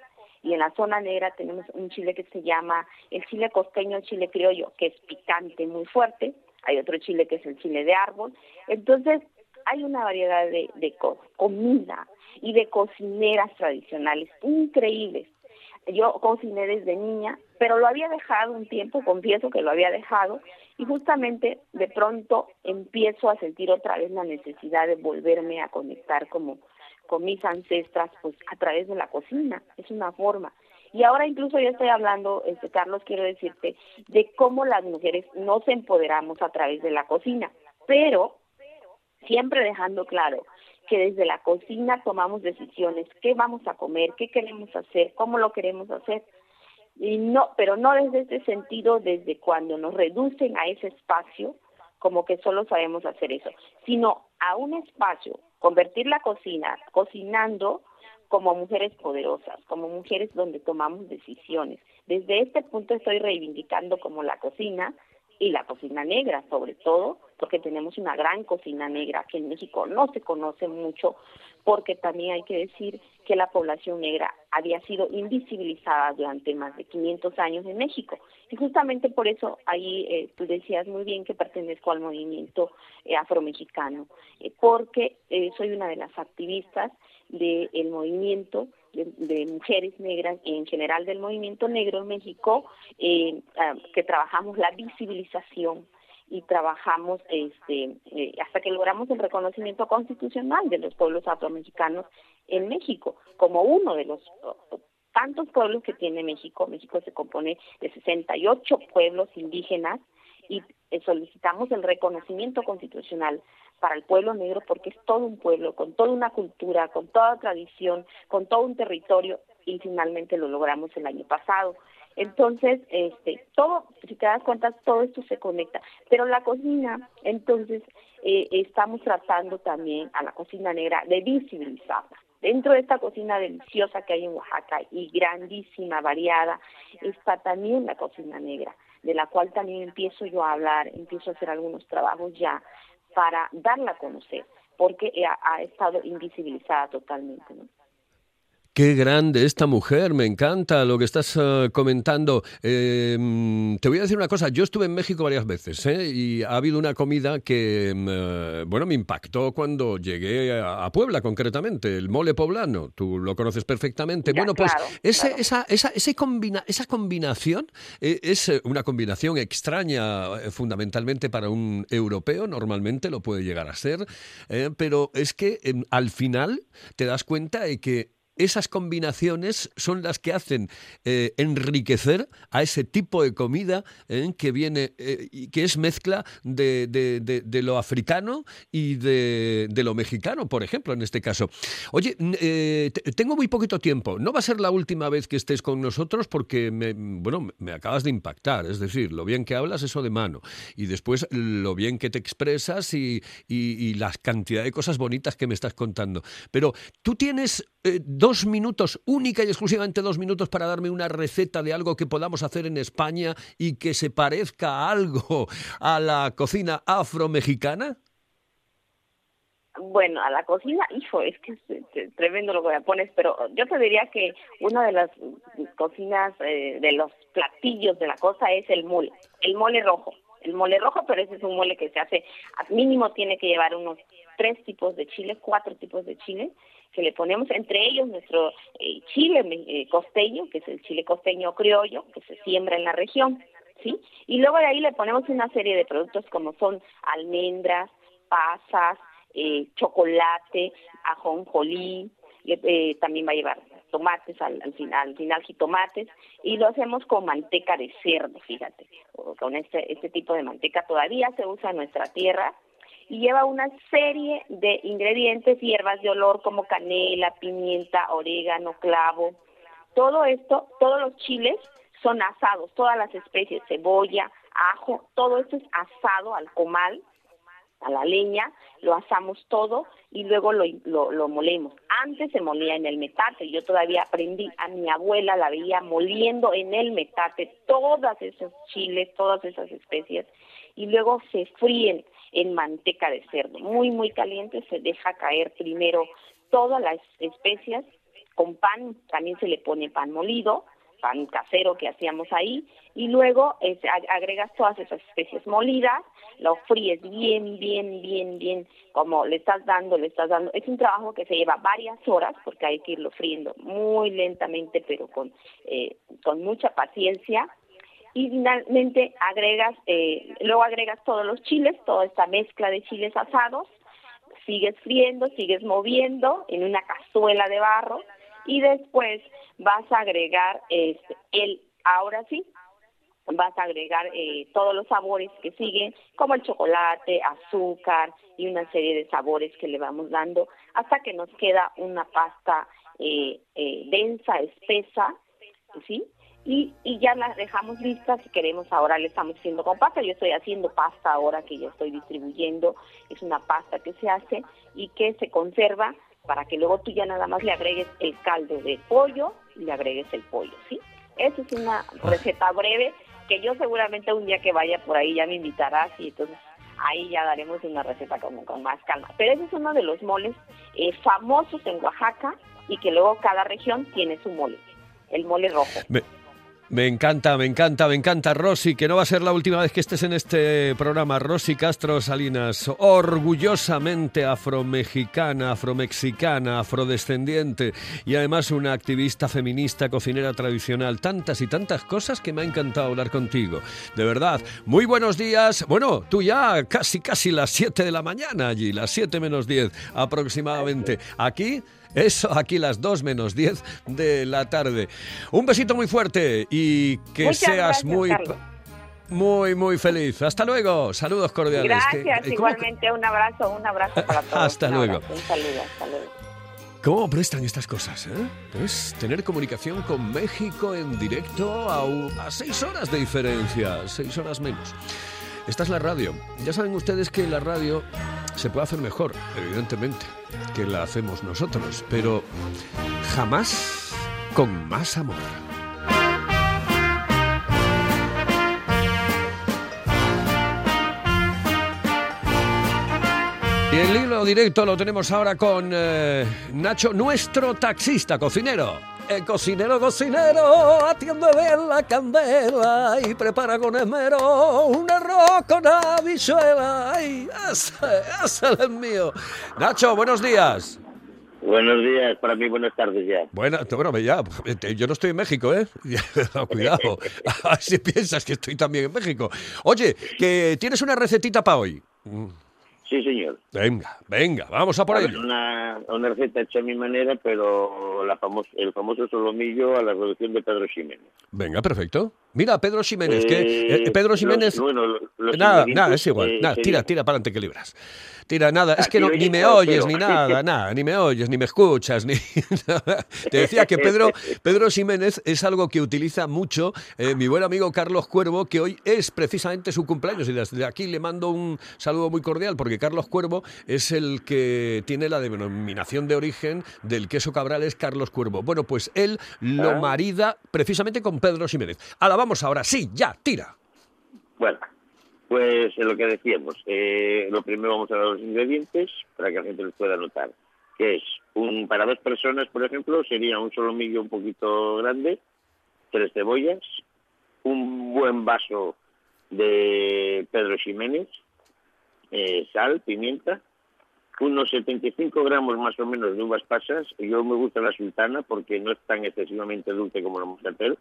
y en la zona negra tenemos un chile que se llama el chile costeño, el chile criollo, que es picante, muy fuerte. Hay otro chile que es el chile de árbol. Entonces, hay una variedad de, de comida y de cocineras tradicionales increíbles. Yo cociné desde niña, pero lo había dejado un tiempo, confieso que lo había dejado, y justamente de pronto empiezo a sentir otra vez la necesidad de volverme a conectar como con mis ancestras pues a través de la cocina, es una forma. Y ahora incluso yo estoy hablando, este Carlos, quiero decirte, de cómo las mujeres nos empoderamos a través de la cocina, pero siempre dejando claro que desde la cocina tomamos decisiones, qué vamos a comer, qué queremos hacer, cómo lo queremos hacer. Y no, pero no desde ese sentido, desde cuando nos reducen a ese espacio, como que solo sabemos hacer eso, sino a un espacio convertir la cocina, cocinando como mujeres poderosas, como mujeres donde tomamos decisiones. Desde este punto estoy reivindicando como la cocina y la cocina negra, sobre todo, porque tenemos una gran cocina negra que en México no se conoce mucho, porque también hay que decir que la población negra había sido invisibilizada durante más de 500 años en México. Y justamente por eso ahí eh, tú decías muy bien que pertenezco al movimiento eh, afromexicano, eh, porque soy una de las activistas del movimiento de, mujeres negras, en general del movimiento negro en México, ah, que trabajamos la visibilización y trabajamos este, hasta que logramos el reconocimiento constitucional de los pueblos afromexicanos en México como uno de los tantos pueblos que tiene México. México se compone de 68 pueblos indígenas y eh, solicitamos el reconocimiento constitucional para el pueblo negro porque es todo un pueblo, con toda una cultura, con toda tradición, con todo un territorio y finalmente lo logramos el año pasado. Entonces, este, todo, si te das cuenta, todo esto se conecta. Pero la cocina, entonces, eh, estamos tratando también a la cocina negra de visibilizarla. Dentro de esta cocina deliciosa que hay en Oaxaca y grandísima, variada, está también la cocina negra, de la cual también empiezo yo a hablar, empiezo a hacer algunos trabajos ya para darla a conocer, porque ha, ha estado invisibilizada totalmente. ¿no? Qué grande esta mujer, me encanta lo que estás eh, comentando. Em, te voy a decir una cosa, yo estuve en México varias veces ¿eh? y ha habido una comida que, em, eh, bueno, me impactó cuando llegué a, Puebla concretamente, el mole poblano, tú lo conoces perfectamente. bueno, pues esa, esa, esa, combina, esa combinación es una combinación extraña fundamentalmente para un europeo, normalmente lo puede llegar a ser, pero es que em, al final te das cuenta de que esas combinaciones son las que hacen eh, enriquecer a ese tipo de comida eh, que viene eh, que es mezcla de, de, lo africano y de, lo mexicano, por ejemplo, en este caso. Oye, tengo muy poquito tiempo. No va a ser la última vez que estés con nosotros porque me, bueno, me acabas de impactar. Es decir, lo bien que hablas, eso de mano. Y después lo bien que te expresas y, y, y la cantidad de cosas bonitas que me estás contando. Pero tú tienes dos dos minutos, única y exclusivamente dos minutos para darme una receta de algo que podamos hacer en España y que se parezca algo a la cocina afro-mexicana? Bueno, a la cocina, hijo, es que es, tremendo lo que me pones, pero yo te diría que una de las cocinas, eh, de los platillos de la cosa es el mole, el mole rojo. El mole rojo, pero ese es un mole que se hace, al mínimo tiene que llevar unos tres tipos de chile, cuatro tipos de chile, que le ponemos entre ellos nuestro eh, chile eh, costeño, que es el chile costeño criollo, que se siembra en la región, ¿sí? Y luego de ahí le ponemos una serie de productos como son almendras, pasas, eh, chocolate, ajonjolí, eh, también va a llevar tomates al, al, final, al final jitomates, y lo hacemos con manteca de cerdo, fíjate, con este, este tipo de manteca todavía se usa en nuestra tierra, y lleva una serie de ingredientes, hierbas de olor como canela, pimienta, orégano, clavo. Todo esto, todos los chiles son asados, todas las especies, cebolla, ajo, todo esto es asado al comal, a la leña, lo asamos todo y luego lo, lo, lo, molemos. Antes se molía en el metate, yo todavía aprendí, a mi abuela la veía moliendo en el metate todas esos chiles, todas esas especies y luego se fríen en manteca de cerdo. Muy, muy caliente, se deja caer primero todas las especias con pan, también se le pone pan molido, pan casero que hacíamos ahí, y luego agregas todas esas especies molidas, lo fríes bien, bien, bien, bien, como le estás dando, le estás dando. Es un trabajo que se lleva varias horas porque hay que irlo friendo muy lentamente, pero con, eh, con mucha paciencia y finalmente agregas, eh, luego agregas todos los chiles, toda esta mezcla de chiles asados, sigues friendo, sigues moviendo en una cazuela de barro y después vas a agregar este, el, ahora sí, vas a agregar eh, todos los sabores que siguen, como el chocolate, azúcar y una serie de sabores que le vamos dando hasta que nos queda una pasta eh, eh, densa, espesa, ¿sí? Y, y ya las dejamos listas si queremos ahora le estamos haciendo con pasta yo estoy haciendo pasta ahora que yo estoy distribuyendo es una pasta que se hace y que se conserva para que luego tú ya nada más le agregues el caldo de pollo y le agregues el pollo sí esa es una receta breve que yo seguramente un día que vaya por ahí ya me invitarás y entonces ahí ya daremos una receta con, con más calma. Pero ese es uno de los moles eh, famosos en Oaxaca y que luego cada región tiene su mole, el mole rojo. Me encanta, me encanta, me encanta, Rosy, que no va a ser la última vez que estés en este programa. Rosy Castro Salinas, orgullosamente afromexicana, afromexicana, afrodescendiente y además una activista feminista, cocinera tradicional. Tantas y tantas cosas que me ha encantado hablar contigo. De verdad, muy buenos días. Bueno, tú ya casi, casi las 7 de la mañana allí, las 7 menos 10 aproximadamente. Aquí Eso, aquí las 2 menos 10 de la tarde. Un besito muy fuerte y que Muchas seas gracias, muy... Carlos. Muy, muy feliz. Hasta luego. Saludos cordiales. Gracias, Que- ¿cómo- igualmente un abrazo, un abrazo para todos. Hasta luego. abrazo, Un saludo, hasta luego. ¿Cómo prestan estas cosas? Eh? Pues tener comunicación con México en directo a, a seis horas de diferencia, seis horas menos. Esta es la radio. Ya saben ustedes que la radio se puede hacer mejor, evidentemente, que la hacemos nosotros, pero jamás con más amor. Y el hilo directo lo tenemos ahora con eh, Nacho, nuestro taxista, cocinero. El cocinero, cocinero, atiende bien la candela y prepara con esmero un arroz con habichuela. ¡Ay, ese, ese es el mío! Nacho, buenos días. Buenos días, para mí buenas tardes ya. Bueno, bueno, ya, yo no estoy en México, ¿eh? Cuidado, si piensas que estoy también en México. Oye, que tienes una recetita para hoy. Sí, señor. Venga, venga, vamos a por ello. una, una receta hecha a mi manera, pero la famos- el famoso solomillo a la reducción de Pedro Ximénez. Venga, perfecto. Mira, Pedro Ximénez, que Eh, eh, Pedro los- Ximénez... bueno, los nada, nada, es igual. eh, nada, tira, tira para adelante que libras. Tira, nada, es que no, ni me oyes, ni nada, nada, ni me oyes, ni me escuchas, ni nada. Te decía que Pedro, Pedro Ximénez es algo que utiliza mucho eh, mi buen amigo Carlos Cuervo, que hoy es precisamente su cumpleaños y desde aquí le mando un saludo muy cordial porque Carlos Cuervo es el que tiene la denominación de origen del queso cabral es Carlos Cuervo. Bueno, pues él lo Ah. marida precisamente con Pedro Ximénez. Ahora vamos ahora, sí, ya, tira. Bueno, pues lo que decíamos, eh, lo primero vamos a dar los ingredientes para que la gente los pueda notar. Que es, un, para dos personas, por ejemplo, sería un solomillo un poquito grande, tres cebollas, un buen vaso de Pedro Ximénez, eh, sal, pimienta, unos 75 gramos más o menos de uvas pasas. Yo me gusta la sultana porque no es tan excesivamente dulce como la moscatel.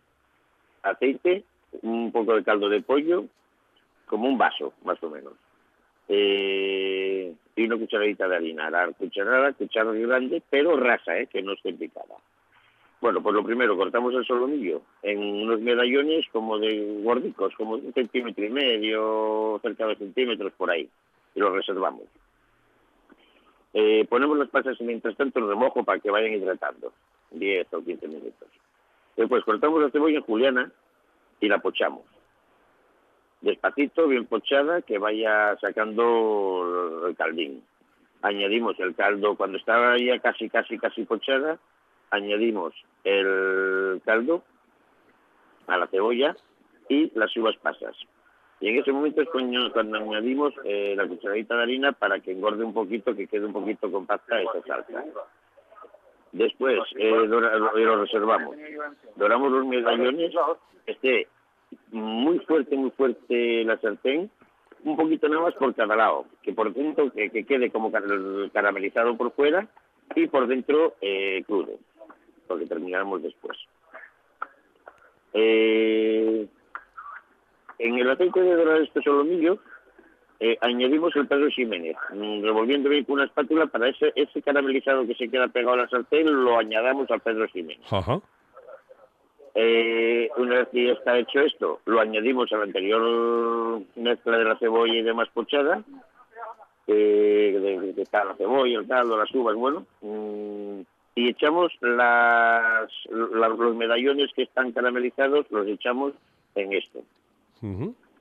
Aceite, un poco de caldo de pollo, como un vaso, más o menos. Eh, y una cucharadita de harina. La cucharada, cuchara grande, pero rasa, ¿eh? que no esté picada. Bueno, pues lo primero, cortamos el solomillo en unos medallones como de gordicos, como un centímetro y medio, cerca de centímetros por ahí, y los reservamos. Eh, ponemos las pasas mientras tanto remojo para que vayan hidratando, 10 o 15 minutos. Después cortamos la cebolla juliana y la pochamos. Despacito, bien pochada, que vaya sacando el caldín. Añadimos el caldo, cuando estaba ya casi, casi, casi pochada, añadimos el caldo a la cebolla y las uvas pasas. Y en ese momento es cuando, cuando añadimos eh, la cucharadita de harina para que engorde un poquito, que quede un poquito compacta esa salsa. Después eh, dora- lo, lo reservamos. Doramos los medallones, esté muy fuerte, muy fuerte la sartén, un poquito nada más por cada lado, que por dentro que, que quede como car- caramelizado por fuera y por dentro eh, crudo, porque terminaremos después. Eh, en el aceite de dorar este solomillo eh, añadimos el Pedro Ximénez, mm, revolviendo bien con una espátula para ese, ese caramelizado que se queda pegado a la sartén, lo añadamos al Pedro Ximénez. Ajá. Eh, una vez que ya está hecho esto, lo añadimos a la anterior mezcla de la cebolla y demás pochada, eh, de, de- tal, la cebolla, el caldo, las uvas, bueno, mm, y echamos las, la- los medallones que están caramelizados, los echamos en esto,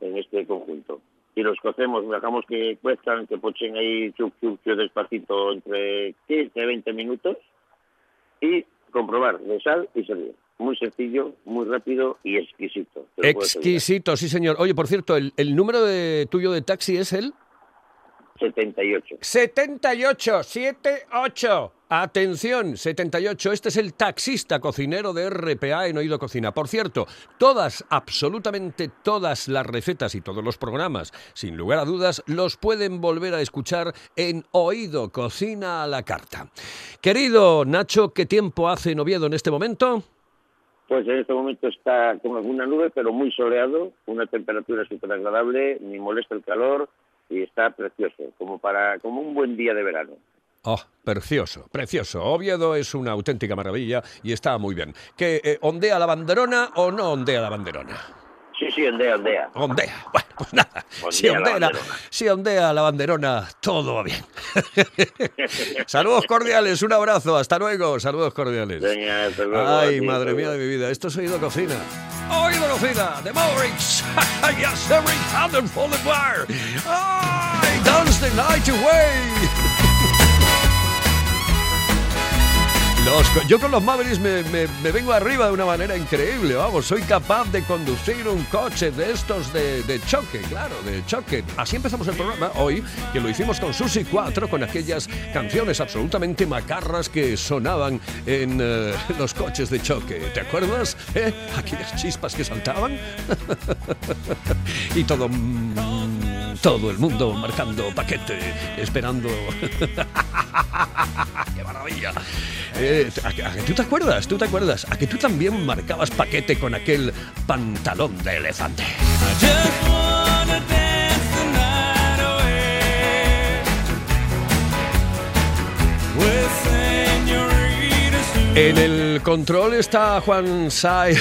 en este conjunto. Y los cocemos, dejamos que cuezcan, que pochen ahí chup, chup, chup, despacito entre 15 20 minutos y comprobar de sal y servir. Muy sencillo, muy rápido y exquisito. Exquisito, sí señor. Oye, por cierto, el, el número de tuyo de taxi es el 78. 78, 78. Atención, 78. Este es el taxista cocinero de RPA en Oído Cocina. Por cierto, todas, absolutamente todas las recetas y todos los programas, sin lugar a dudas, los pueden volver a escuchar en Oído Cocina a la carta. Querido Nacho, ¿qué tiempo hace en Oviedo en este momento? Pues en este momento está con alguna nube, pero muy soleado, una temperatura súper agradable, ni molesta el calor y está precioso, como para como un buen día de verano. Oh, precioso, precioso. Oviedo es una auténtica maravilla y está muy bien. ¿Que eh, ondea la banderona o no ondea la banderona? Sí, sí, ondea, ondea. Ondea. Bueno, pues nada. si, Ondea la ondea, si ondea la banderona, todo va bien. Saludos cordiales, un abrazo, hasta luego. Saludos cordiales. Venga, hasta luego, Ay, madre mía de mi vida, esto es Oído Cocina. Oído Cocina, de Mavericks. yes, every hand full of fire. I dance the night away. Yo con los Mavericks me, vengo arriba de una manera increíble, vamos, soy capaz de conducir un coche de estos de, de choque, claro, de choque. Así empezamos el programa hoy, que lo hicimos con Susi 4, con aquellas canciones absolutamente macarras que sonaban en eh, los coches de choque. ¿Te acuerdas? eh? Aquellas chispas que saltaban. y todo... mm, todo el mundo marcando paquete, esperando ¡Qué maravilla! Eh, ¿a, que- a que tú te acuerdas? ¿Tú te acuerdas? ¿A que tú también marcabas paquete con aquel pantalón de elefante? En el control está Juan Saiz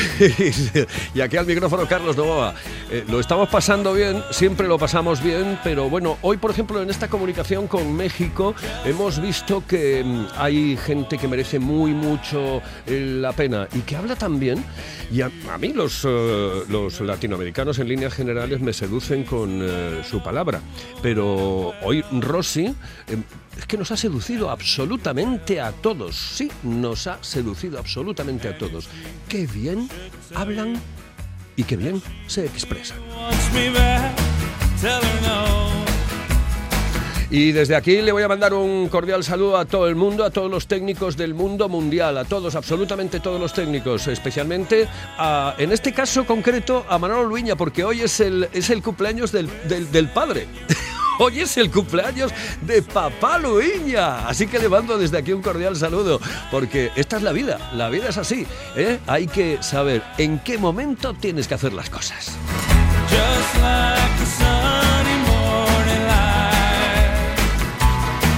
y aquí al micrófono Carlos Novoa. Eh, lo estamos pasando bien, siempre lo pasamos bien, pero bueno, hoy por ejemplo en esta comunicación con México hemos visto que mm, hay gente que merece muy mucho eh, la pena y que habla también. Y a, mí los, eh, los latinoamericanos en líneas generales me seducen con su palabra, pero hoy Rossi... es que nos ha seducido absolutamente a todos. Sí, nos ha seducido absolutamente a todos. Qué bien hablan y qué bien se expresan. Y desde aquí le voy a mandar un cordial saludo a todo el mundo, a todos los técnicos del mundo mundial, a todos, absolutamente todos los técnicos, especialmente en este caso concreto a Manolo Luña, porque hoy es el, es el cumpleaños del, del- del padre. Hoy es el cumpleaños de Papá Luiña. Así que le mando desde aquí un cordial saludo, porque esta es la vida, la vida es así. ¿eh? Hay que saber en qué momento tienes que hacer las cosas.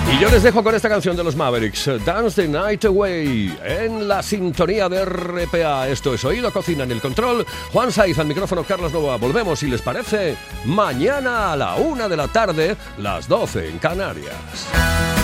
Y yo les dejo con esta canción de los Mavericks, Dance the Night Away, en la sintonía de RPA. Esto es Oído Cocina en el control. Juan Saiz al micrófono, Carlos Nova. Volvemos, si les parece, mañana a la una de la tarde, las 12 en Canarias.